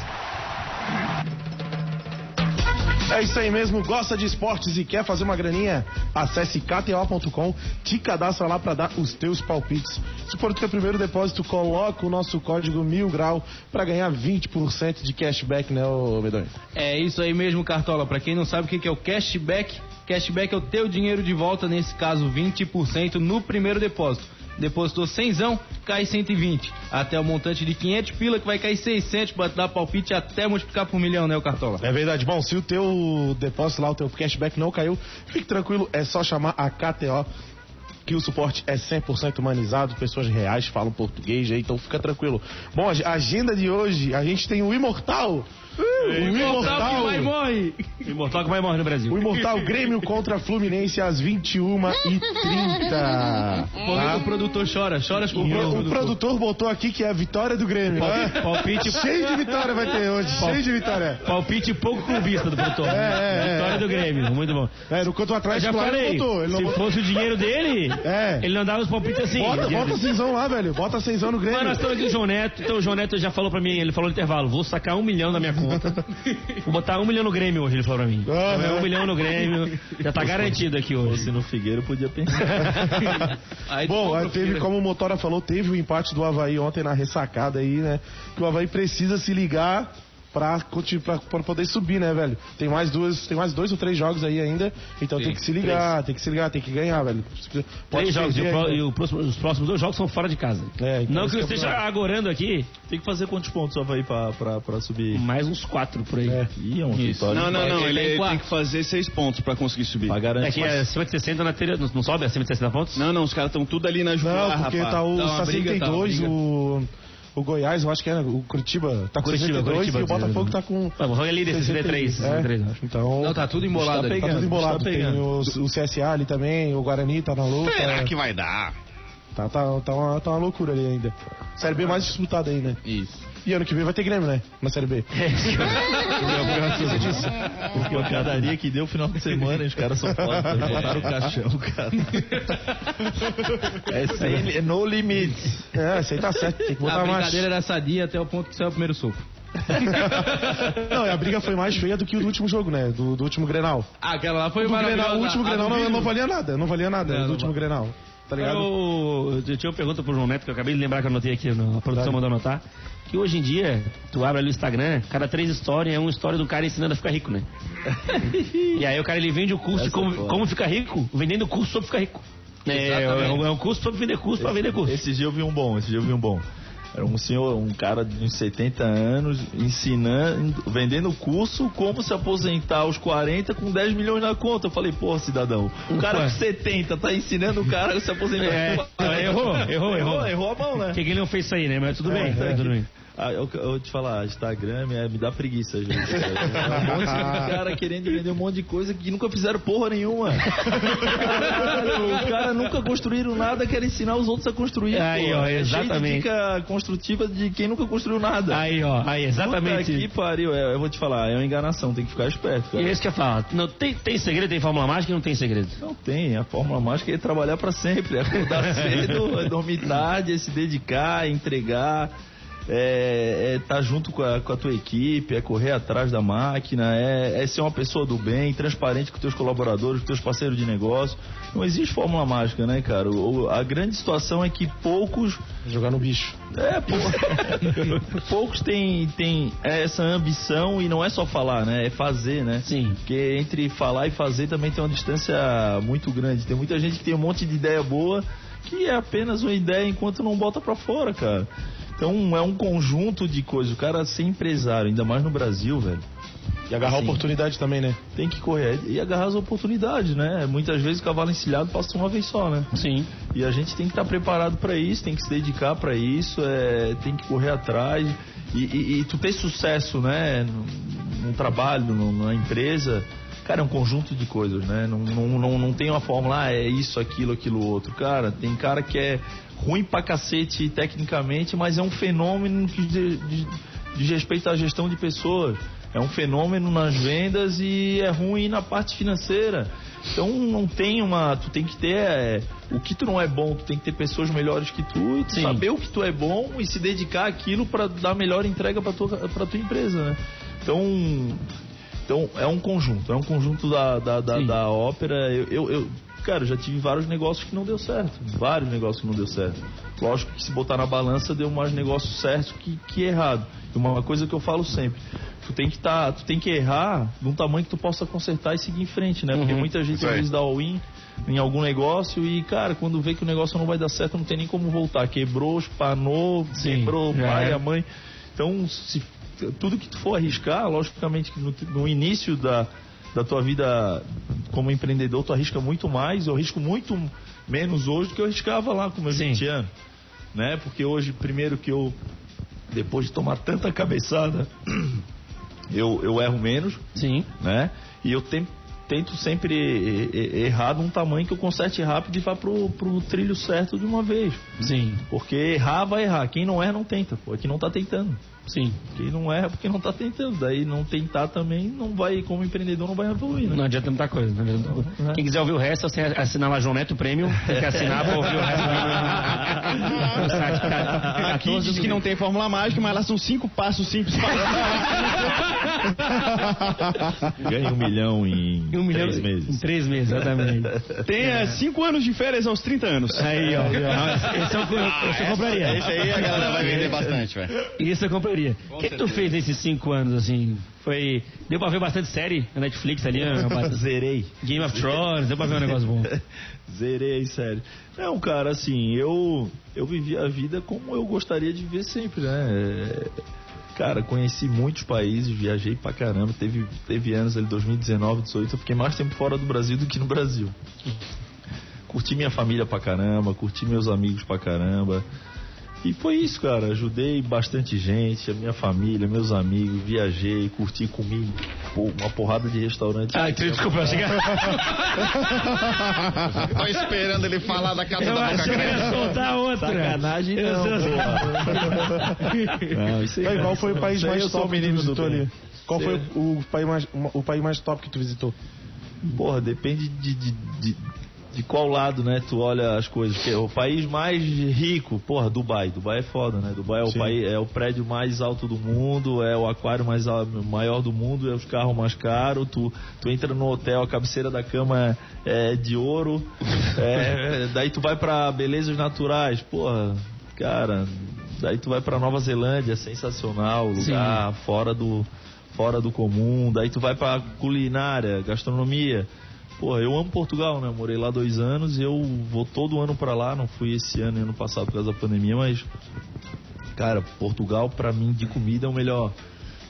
É isso aí mesmo, gosta de esportes e quer fazer uma graninha? Acesse kto.com, te cadastra lá pra dar os teus palpites. Se for o teu primeiro depósito, coloca o nosso código mil grau pra ganhar 20% de cashback, né, ô Medonho? É isso aí mesmo, Cartola. Pra quem não sabe o que que é o cashback, cashback é o teu dinheiro de volta, nesse caso 20% no primeiro depósito. Depositou 100, cai 120. Até o montante de 500 pila que vai cair 600 pra dar palpite até multiplicar por milhão, né, o Cartola? É verdade. Bom, se o teu depósito lá, o teu cashback não caiu, fique tranquilo, é só chamar a KTO. Que o suporte é 100% humanizado, pessoas reais falam português então fica tranquilo. Bom, a agenda de hoje, a gente tem o Imortal. O Imortal. que vai morre! Imortal que vai morrer no Brasil. O Imortal Grêmio contra Fluminense às 21h30. Tá? O produtor chora, chora por O, pro- o produtor botou aqui que é a vitória do Grêmio. né? Palpite, Cheio de vitória vai ter hoje, cheio de vitória. palpite pouco com vista do produtor. É, é, é. Vitória do Grêmio, muito bom. É, no quanto o Atlético já lá falei, ele botou. Se botou. fosse o dinheiro dele, É. ele não dava os palpites assim. Bota, bota cinzão lá, velho. Bota cinzão no Grêmio. Mas nós estamos aqui o João Neto, então o João Neto já falou pra mim, ele falou no intervalo, vou sacar um milhão da minha conta. Vou botar um milhão no Grêmio hoje, ele falou pra mim. Ah, Então é um milhão no Grêmio, já tá garantido aqui hoje. Se no Figueiro podia pensar. Aí Bom, aí teve, como o Motora falou, teve o empate do Havaí ontem na ressacada aí, né? Que o Havaí precisa se ligar pra, pra, pra poder subir, né, velho? Tem mais duas, tem mais dois ou três jogos aí ainda, então Sim, tem que se ligar, tem que se ligar, tem que ganhar, velho. Pode Três jogos, e, pro- e o próximo- os próximos dois jogos são fora de casa. É, então não que eu é esteja agorando aqui, Tem que fazer quantos pontos só vai pra, pra, pra subir? mais uns quatro por aí. É. Ih, é vitória. Não, não, não. Ele Ele, tá em ele tem que fazer seis pontos pra conseguir subir. Pra garantir. É que é acima de 60 na telha, não, sobe acima de 60 pontos? Não, não, os caras estão tudo ali na jugular, Não, porque rapaz. tá o Tá uma briga, tá uma 62, briga. o, o Goiás, eu acho que é, né? o Curitiba tá com Curitiba, 62 Curitiba, e o Botafogo tá com... Ah, o Rogue é líder, 63, 63, É, então... Não, tá tudo embolado Está ali. Tá tudo pegando, embolado. está Tem pegando. o, o CSA ali também, o Guarani tá na luta. Será que vai dar? Tá, tá, tá, uma, tá uma loucura ali ainda. Série B mais disputada aí, né? Isso. E ano que vem vai ter Grêmio, né? Na Série B. Porque a padaria que deu o final de semana, os caras são foda, botaram o caixão, cara. É sem, é no limite. É, isso aí tá certo. Tem que A botar mais. brincadeira era sadia até o ponto que saiu o primeiro soco. Não, a briga foi mais feia do que o do último jogo, né? Do, do último Grenal. Ah, aquela lá foi O, Grenal, maravilhosa. o último A Grenal não, não valia nada. Não valia nada Não, do não último. Grenal. Tá ligado? Eu, eu tinha uma pergunta pro João Neto, que eu acabei de lembrar que eu anotei aqui, no- a produção mandou anotar. Que hoje em dia, tu abre ali o Instagram, cada três histórias é uma história do cara ensinando a ficar rico, né? e aí o cara ele vende o curso de Essa é como, como ficar rico, vendendo o curso sobre ficar rico. É, é, um- é um curso sobre vender curso pra vender curso. Esse dia eu vi um bom, esse dia eu vi um bom. Era um senhor, um cara de uns 70 anos, ensinando, vendendo curso como se aposentar aos 40 com 10 milhões na conta. Eu falei, pô, cidadão, o cara com 70 tá ensinando o cara a se aposentar É, com 40. errou, errou, errou. Errou a mão, né? Por que, que ele não fez isso aí, né? Mas tudo bem, é. tudo bem. Ah, eu, eu vou te falar, Instagram é, me dá preguiça, gente. É um monte de cara querendo vender um monte de coisa que nunca fizeram porra nenhuma. Caralho, o cara nunca construíram nada, quer ensinar os outros a construir. Aí, ó, É exatamente. dica construtiva de quem nunca construiu nada. Aí, ó, aí, Puta exatamente. que pariu, é, eu vou te falar, é uma enganação, tem que ficar esperto. E Cara. é isso que eu falo. Não, tem, tem segredo, tem fórmula mágica e não tem segredo. Não tem, a fórmula mágica é trabalhar pra sempre, é acordar cedo, é dormir tarde, é se dedicar, é entregar, é estar tá junto com a, com a tua equipe, é correr atrás da máquina, é, é ser uma pessoa do bem, transparente com teus colaboradores, com teus parceiros de negócio. Não existe fórmula mágica, né, cara? O- a grande situação é que poucos Jogar no bicho. é, pou- poucos têm, têm essa ambição e não é só falar, né? É fazer, né? Sim. Porque entre falar e fazer também tem uma distância muito grande. Tem muita gente que tem um monte de ideia boa que é apenas uma ideia enquanto não bota pra fora, cara. Então é um conjunto de coisas. O cara ser empresário, ainda mais no Brasil, velho. E agarrar a Assim. oportunidade também, né? Tem que correr e agarrar as oportunidades, né? Muitas vezes o cavalo encilhado passa uma vez só, né? Sim. E a gente tem que estar preparado para isso, tem que se dedicar para isso, é, tem que correr atrás. E, e- e tu ter sucesso, né, no, no trabalho, no- na empresa, cara, é um conjunto de coisas, né? Não, não, não, não tem uma fórmula, ah, é isso, aquilo, aquilo outro. Cara, tem cara que é ruim pra cacete tecnicamente, mas é um fenômeno que de, de, diz respeito à gestão de pessoas. É um fenômeno nas vendas e é ruim na parte financeira. Então não tem uma. Tu tem que ter. é, o que tu não é bom, tu tem que ter pessoas melhores que tu e tu saber o que tu é bom e se dedicar àquilo para dar melhor entrega para tua, pra tua empresa, né? Então. Então é um conjunto, é um conjunto da, da, da, da ópera. Eu, eu, eu, cara, já tive vários negócios que não deu certo. Vários negócios que não deu certo. Lógico que se botar na balança deu mais negócios certos que, que errado. E uma coisa que eu falo sempre, tu tem que tá, tu tem que errar de um tamanho que tu possa consertar e seguir em frente, né? Porque muita gente às vezes dá all-in em algum negócio e, cara, quando vê que o negócio não vai dar certo, não tem nem como voltar. Quebrou, espanou, Sim, quebrou o já pai, era. a mãe. Então, se, tudo que tu for arriscar, logicamente que no, no início da, da tua vida como empreendedor, tu arrisca muito mais, eu arrisco muito menos hoje do que eu arriscava lá com meus Sim. 20 anos. Né? Porque hoje, primeiro que eu, depois de tomar tanta cabeçada, eu, eu erro menos, Sim. né? E eu tento sempre errar num tamanho que eu conserte rápido e vá pro, pro trilho certo de uma vez. Sim. Porque errar vai errar. Quem não erra não tenta, pô. Quem não tá tentando. Sim. Quem não erra é porque não tá tentando. Daí não tentar também não vai, como empreendedor, não vai evoluir, né? Não adianta muita coisa. Não adianta muita coisa. Quem quiser ouvir o resto, você assinar lá João Neto Premium. Tem que assinar pra ouvir o resto. site. Aqui 14 diz que não tem fórmula mágica, mas lá são cinco passos simples para. Ganha um milhão em Um milhão três Em meses. três meses, exatamente. Tem é, cinco anos de férias aos 30 anos. Aí, ó. Não, Esse eu, esse eu compraria. Esse aí a galera vai vender bastante, velho. Isso eu compraria. O que, que tu fez nesses cinco anos, assim? Foi. Deu pra ver bastante série na Netflix ali, né? Zerei. Game of Thrones, deu pra ver um negócio bom. Zerei, sério. Não, cara, assim, eu eu vivi a vida como eu gostaria de viver sempre, né? É, Cara, conheci muitos países, viajei pra caramba. Teve, teve anos ali, 2019, 2018, eu fiquei mais tempo fora do Brasil do que no Brasil. Curti minha família pra caramba, curti meus amigos pra caramba. E foi isso, cara. Ajudei bastante gente, a minha família, meus amigos, viajei, curti, comi pô, uma porrada de restaurantes. Ah, desculpa, eu cheguei. Tô esperando ele falar da casa Eu da boca achei grande. soltar outra. Sacanagem Eu não, sou- Não, isso aí, Qual foi o país mais eu top que tu menino do visitou bem. ali? Qual foi o país, mais, o país mais top que tu visitou? Porra, depende de, de, de, de qual lado, né, tu olha as coisas. Porque o país mais rico, porra, Dubai. Dubai é foda, né? Dubai é o, Sim. país, é o prédio mais alto do mundo, é o aquário mais maior do mundo, é os carros mais caros. Tu, tu entra no hotel, a cabeceira da cama é, é de ouro. É, daí tu vai pra belezas naturais, porra, cara. Daí tu vai pra Nova Zelândia, sensacional, lugar fora do fora do comum. Daí tu vai pra culinária, gastronomia. Pô, eu amo Portugal, né? Eu morei lá dois anos e eu vou todo ano pra lá. Não fui esse ano e ano passado por causa da pandemia, mas cara, Portugal pra mim de comida é o melhor.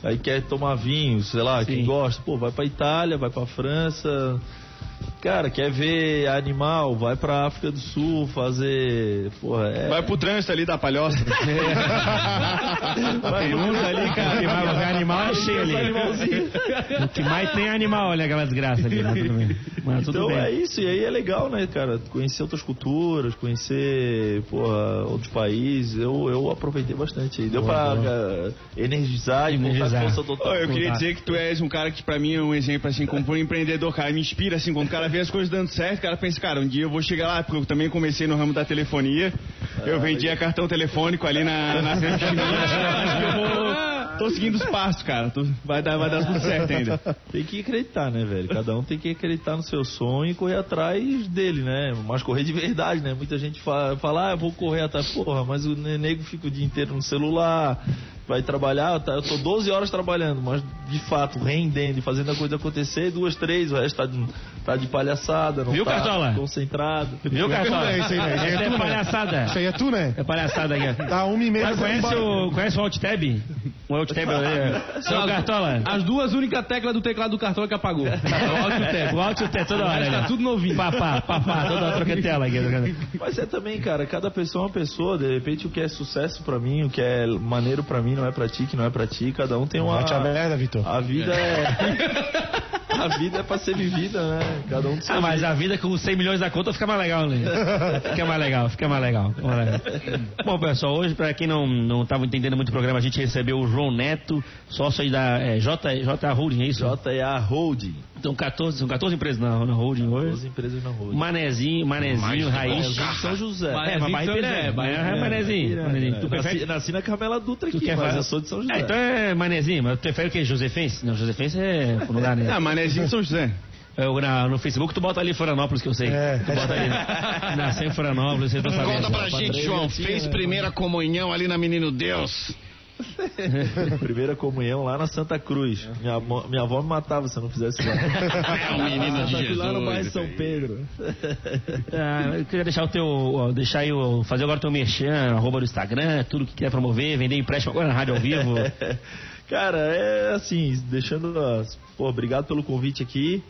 Aí quer tomar vinho, sei lá, quem Sim. gosta, pô, vai pra Itália, vai pra França. Cara, quer ver animal, vai pra África do Sul fazer, porra, é Vai pro trânsito ali da palhoça. Tem uns ali, cara, que vai ver animal é cheio ali. O que mais tem é animal, olha aquela desgraça ali. Mas tudo bem. Mas tudo então bem. é isso, e aí é legal, né, cara? Conhecer outras culturas, conhecer, porra, outros países. Eu, eu aproveitei bastante aí. Deu pra eh, energizar e voltar força total. Eu queria dizer que tu és um cara que pra mim é um exemplo assim, como um empreendedor, cara, me inspira assim, quando o cara vê as coisas dando certo, o cara pensa, cara, um dia eu vou chegar lá, porque eu também comecei no ramo da telefonia, eu vendia cartão telefônico ali na, na Centro Chinês, acho que eu vou, tô seguindo os passos, cara, Tô- vai, dar, vai dar tudo certo ainda. Tem que acreditar, né, velho? Cada um tem que acreditar no seu sonho e correr atrás dele, né? Mas correr de verdade, né? Muita gente fala, fala ah, eu vou correr atrás. Porra, mas o nego fica o dia inteiro no celular, vai trabalhar, tá, eu tô 12 horas trabalhando, mas de fato, rendendo e fazendo a coisa acontecer, duas, três, o resto tá de, tá de palhaçada, não Viu, tá Cartola? concentrado. Viu, Cartola? É isso aí, né? Isso aí é tu, é né? palhaçada. Isso aí é tu, né? É palhaçada aqui. Tá uma e meia. Mas conhece o, conhece o AltTab? O AltTab é... Seu Cartola? As duas únicas teclas do teclado do cartão que apagou. O Alt e o Tab. O Alt e o Tab toda hora. Tá né? tudo novinho. Papá, papá, toda hora troca tela aqui. Mas é também, cara, cada pessoa é uma pessoa. De repente, o que é sucesso pra mim, o que é maneiro pra mim, não é pra ti, que não é pra ti. Cada um tem uma. Bate a merda, Vitor. A vida é. A vida é pra ser vivida, né? Cada um Ah, mas jeito. a vida com 100 milhões na conta fica mais legal, né? Fica mais legal, fica mais legal. fica mais legal. Bom, pessoal, hoje, pra quem não, não tava entendendo muito o programa, a gente recebeu o João Neto, sócio aí da é, J, J Holding, é isso? JA Holding. Então, 14, são 14 empresas na, na Holding hoje. 12 empresas na Holding. Manezinho, Manezinho, Raiz. São José. É, mas Bahia Piranga, é, Bahia é Manezinho. Manezinho. Tu Nasci, prefere... nasci na Carmela Dutra Tu aqui, quer mas fazer- eu sou de São José. Ah, então é Manezinho, mas tu prefere o que? Josefense? Não, Josefense é no lugar, né? Ah, Manezinho de São José. Eu, na- no Facebook tu bota ali Florianópolis, que eu sei. É. Tu bota ali. Nasceu em Florianópolis, vocês estão sabendo. Conta pra gente, João. Fez primeira comunhão ali na Menino Deus. Primeira comunhão lá na Santa Cruz. Minha, mo- minha avó me matava se eu não fizesse lá. É o menino de Santa Cruz, lá no bairro Jesus. São Pedro. Ah, eu queria deixar o teu. Deixar aí o. Fazer agora o teu merchan, arroba do Instagram, tudo que quer promover, vender empréstimo agora na rádio ao vivo. Cara, é assim, deixando. as- Pô, obrigado pelo convite aqui.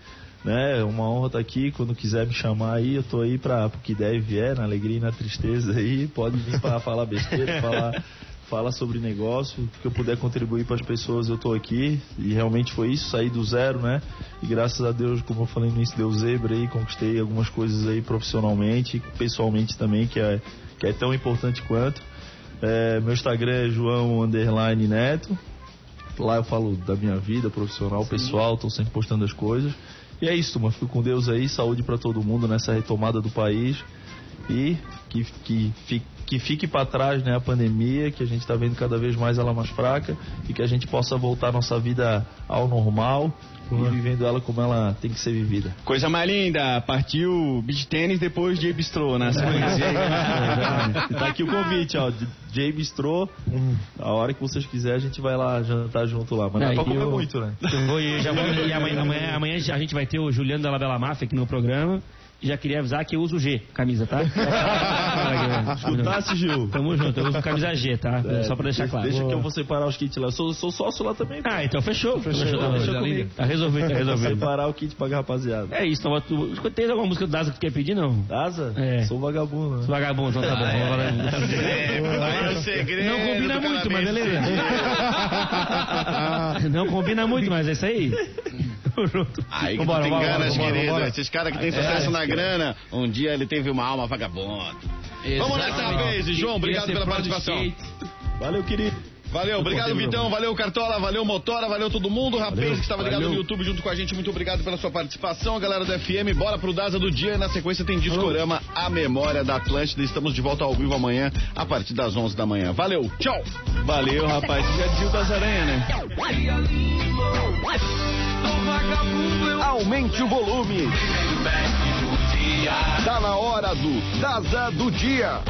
Né, é uma honra estar aqui. Quando quiser me chamar aí, eu tô aí para o que der e vier, na alegria e na tristeza aí. Pode vir para falar besteira, falar, falar sobre negócio. Que eu puder contribuir para as pessoas, eu tô aqui. E realmente foi isso, saí do zero, né? E graças a Deus, como eu falei no início, deu zebra aí, conquistei algumas coisas aí profissionalmente, pessoalmente também, que é, que é tão importante quanto. É, meu Instagram é João Underline Neto. Lá eu falo da minha vida profissional, pessoal, tô sempre postando as coisas. E é isso, turma. Fico com Deus aí, saúde para todo mundo nessa retomada do país. E que, que, fi- que fique para trás né, a pandemia, que a gente está vendo cada vez mais ela mais fraca e que a gente possa voltar a nossa vida ao normal e vivendo ela como ela tem que ser vivida. Coisa mais linda, partiu beach tênis depois de bistrô na sequência. E tá aqui o convite, ó. de J Bistro. A hora que vocês quiserem, a gente vai lá jantar junto lá. Mas não é pra comer eu- muito, né? Eu vou, eu já vou, e amanhã, amanhã, amanhã a gente vai ter o Juliano da Labela Máfia aqui no programa. Já queria avisar que eu uso G, camisa, tá? Escutasse, Gil? Tamo junto, eu uso camisa G, tá? É, Só pra deixar deixa- claro. Deixa que eu vou separar os kits lá. Eu sou, sou sócio lá também. pô. Ah, então fechou. Fechou, Fechou, tá, fechou comigo. comigo. Tá resolvido, tá Vou resolvido. separar o kit pra rapaziada. É isso, então, tu, tem alguma música do Daza que tu quer pedir, não? Asa? É. Sou vagabundo, né? Vagabundo, então tá bom. É, o segredo Não combina muito, mas beleza. Não combina muito, mas é isso aí. Tamo junto. Aí que Vambora, tu tem querido. vambora. Esses caras que têm sucesso na grana, um dia ele teve uma alma vagabunda. Vamos nessa, rapaz. João, obrigado pela participação. Valeu, querido. Valeu, obrigado Vitão, valeu Cartola, valeu Motora, valeu todo mundo. Rapaz que estava ligado valeu. no YouTube junto com a gente, muito obrigado pela sua participação. A galera do FM, bora pro Daza do dia. E na sequência tem Discorama, a memória da Atlântida. Estamos de volta ao vivo amanhã, a partir das 11 da manhã. Valeu, tchau. Valeu, rapaz. Já dizia o das aranhas, né? Aumente o volume. Tá na hora do Daza do Dia.